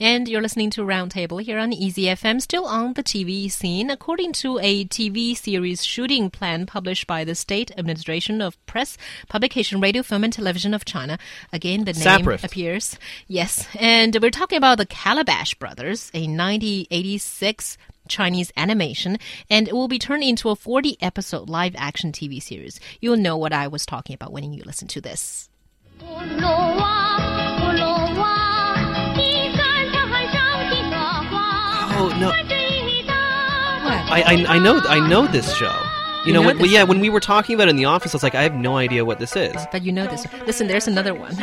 And you're listening to Roundtable here on Easy FM, still on the TV scene. According to a TV series shooting plan published by the State Administration of Press, Publication, Radio, Film, and Television of China, again, the name SAPRF. appears. Yes. And we're talking about the Calabash Brothers, a 1986 Chinese animation, and it will be turned into a 40 episode live action TV series. You'll know what I was talking about when you listen to this. Oh, I, I I know I know this show. You, You know, know when, this yeah, when we were talking about it in the office, I was like, I have no idea what this is. But you know this. Listen, there's another one.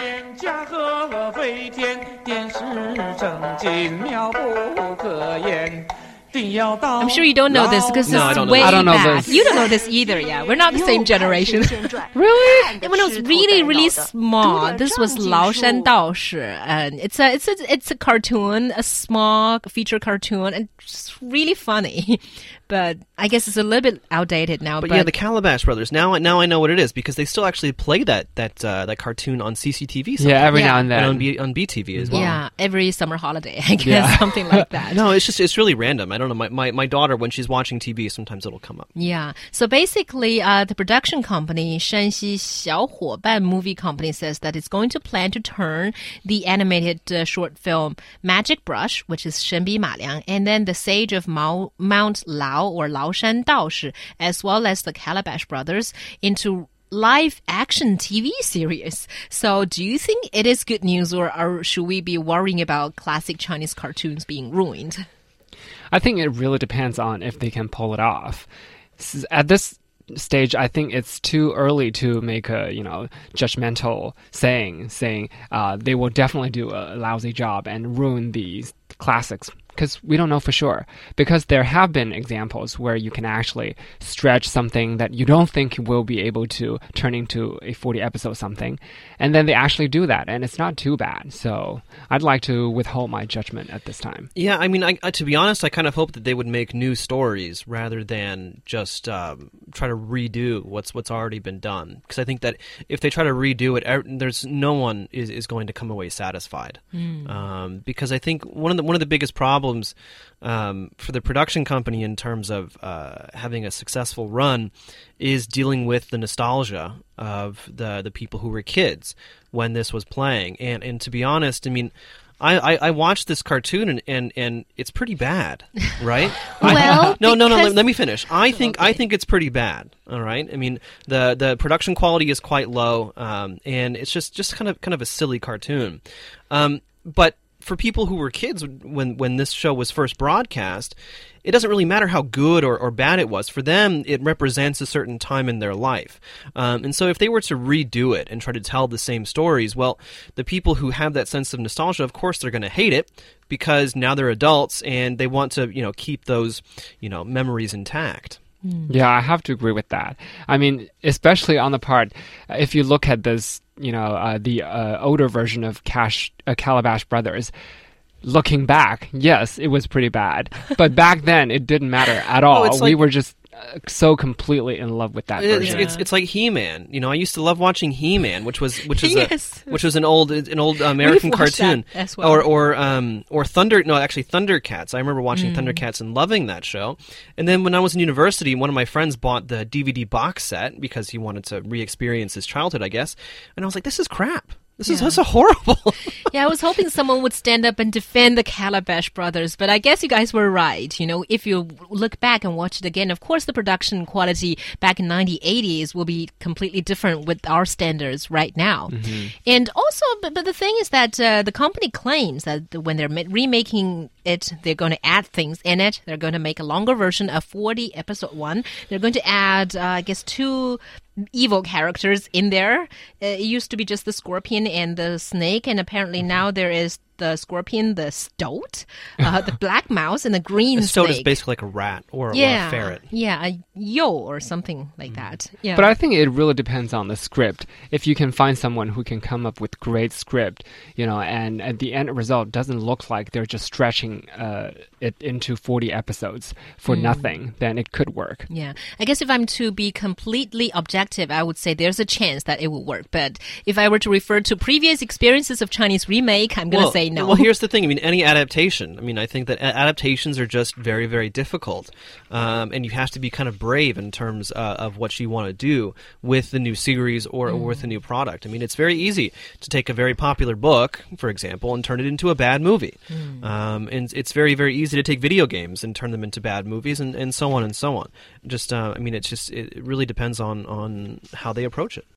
I'm sure you don't know this because no, way I don't know back. This. You don't know this either, yeah. We're not the same generation. really? When I was really, really small, this was Lao Shan Dao Shi. And it's a, it's, a, it's a cartoon, a small feature cartoon, and it's really funny. But I guess it's a little bit outdated now. But, but yeah, the Calabash Brothers. Now, now I know what it is because they still actually play that that uh, that cartoon on CCTV. Sometimes. Yeah, every yeah. now and then and on, B, on BTV as well. Yeah, every summer holiday, I guess yeah. something like that. no, it's just it's really random. I don't know. My, my, my daughter when she's watching TV, sometimes it'll come up. Yeah. So basically, uh, the production company, Shanxi Xiaohuoban Movie Company, says that it's going to plan to turn the animated uh, short film Magic Brush, which is Shenbi Ma Liang, and then The Sage of Mao, Mount Lao or Lao Shan Dao Shi, as well as the Calabash Brothers, into live action TV series. So do you think it is good news or, or should we be worrying about classic Chinese cartoons being ruined? I think it really depends on if they can pull it off. At this stage, I think it's too early to make a you know judgmental saying saying uh, they will definitely do a lousy job and ruin these classics because we don't know for sure. Because there have been examples where you can actually stretch something that you don't think you will be able to turn into a 40 episode something, and then they actually do that, and it's not too bad. So I'd like to withhold my judgment at this time. Yeah, I mean, I, I, to be honest, I kind of hope that they would make new stories rather than just um, try to redo what's what's already been done. Because I think that if they try to redo it, er, there's no one is, is going to come away satisfied. Um, because I think one of the one of the biggest problems um, for the production company in terms of uh, having a successful run is dealing with the nostalgia of the the people who were kids when this was playing. And and to be honest, I mean. I, I, I watched this cartoon and, and, and it's pretty bad, right? I- Well, no, no, no. Let, let me finish. I think I think it's pretty bad. All right. I mean, the the production quality is quite low, um, and it's just just kind of kind of a silly cartoon. Um, but for people who were kids when when this show was first broadcast, it doesn't really matter how good or, or bad it was. For them, it represents a certain time in their life. Um, and so if they were to redo it and try to tell the same stories, well, the people who have that sense of nostalgia, of course, they're going to hate it because now they're adults and they want to, you know, keep those, you know, memories intact. Yeah, I have to agree with that. I mean, especially on the part, if you look at this, you know, uh, the uh, older version of Cash uh, Calabash Brothers. Looking back, yes, it was pretty bad, but back then it didn't matter at all. it's we were just so completely in love with that It's, version. it's it's like He Man. You know, I used to love watching He Man, which was which is Yes. a which was an old an old American watched that cartoon, as well. or or um or Thunder. No, actually Thundercats. I remember watching Mm. Thundercats and loving that show. And then when I was in university, one of my friends bought the DVD box set because he wanted to re-experience his childhood, I guess. And I was like, this is crap. This is Yeah. is horrible. Yeah, I was hoping someone would stand up and defend the Calabash brothers, but I guess you guys were right. You know, if you look back and watch it again, of course the production quality back in 1980s will be completely different with our standards right now. And also, but, but the thing is that uh, the company claims that when they're remaking it, they're going to add things in it. They're going to make a longer version of 40 episode 1. They're going to add, uh, I guess, two evil characters in there. Uh, it used to be just the scorpion and the snake, and apparently Mm-hmm. now there is the scorpion, the stoat, uh, the black mouse, and the green a stoat snake. is basically like a rat or, or a ferret. yeah, a yo or something like that. Yeah, But I think it really depends on the script. If you can find someone who can come up with great script, you know, and, and the end result doesn't look like they're just stretching uh, it into 40 episodes for nothing, then it could work. Yeah. I guess if I'm to be completely objective, I would say there's a chance that it will work. But if I were to refer to previous experiences of Chinese remake, I'm going to Well- say say no. Well, here's the thing. I mean, any adaptation. I mean, I think that adaptations are just very, very difficult, um, and you have to be kind of brave in terms uh, of what you want to do with the new series or, or with the new product. I mean, it's very easy to take a very popular book, for example, and turn it into a bad movie, um, and it's very, very easy to take video games and turn them into bad movies, and, and so on and so on. Just, uh, I mean, it's just it, it really depends on on how they approach it.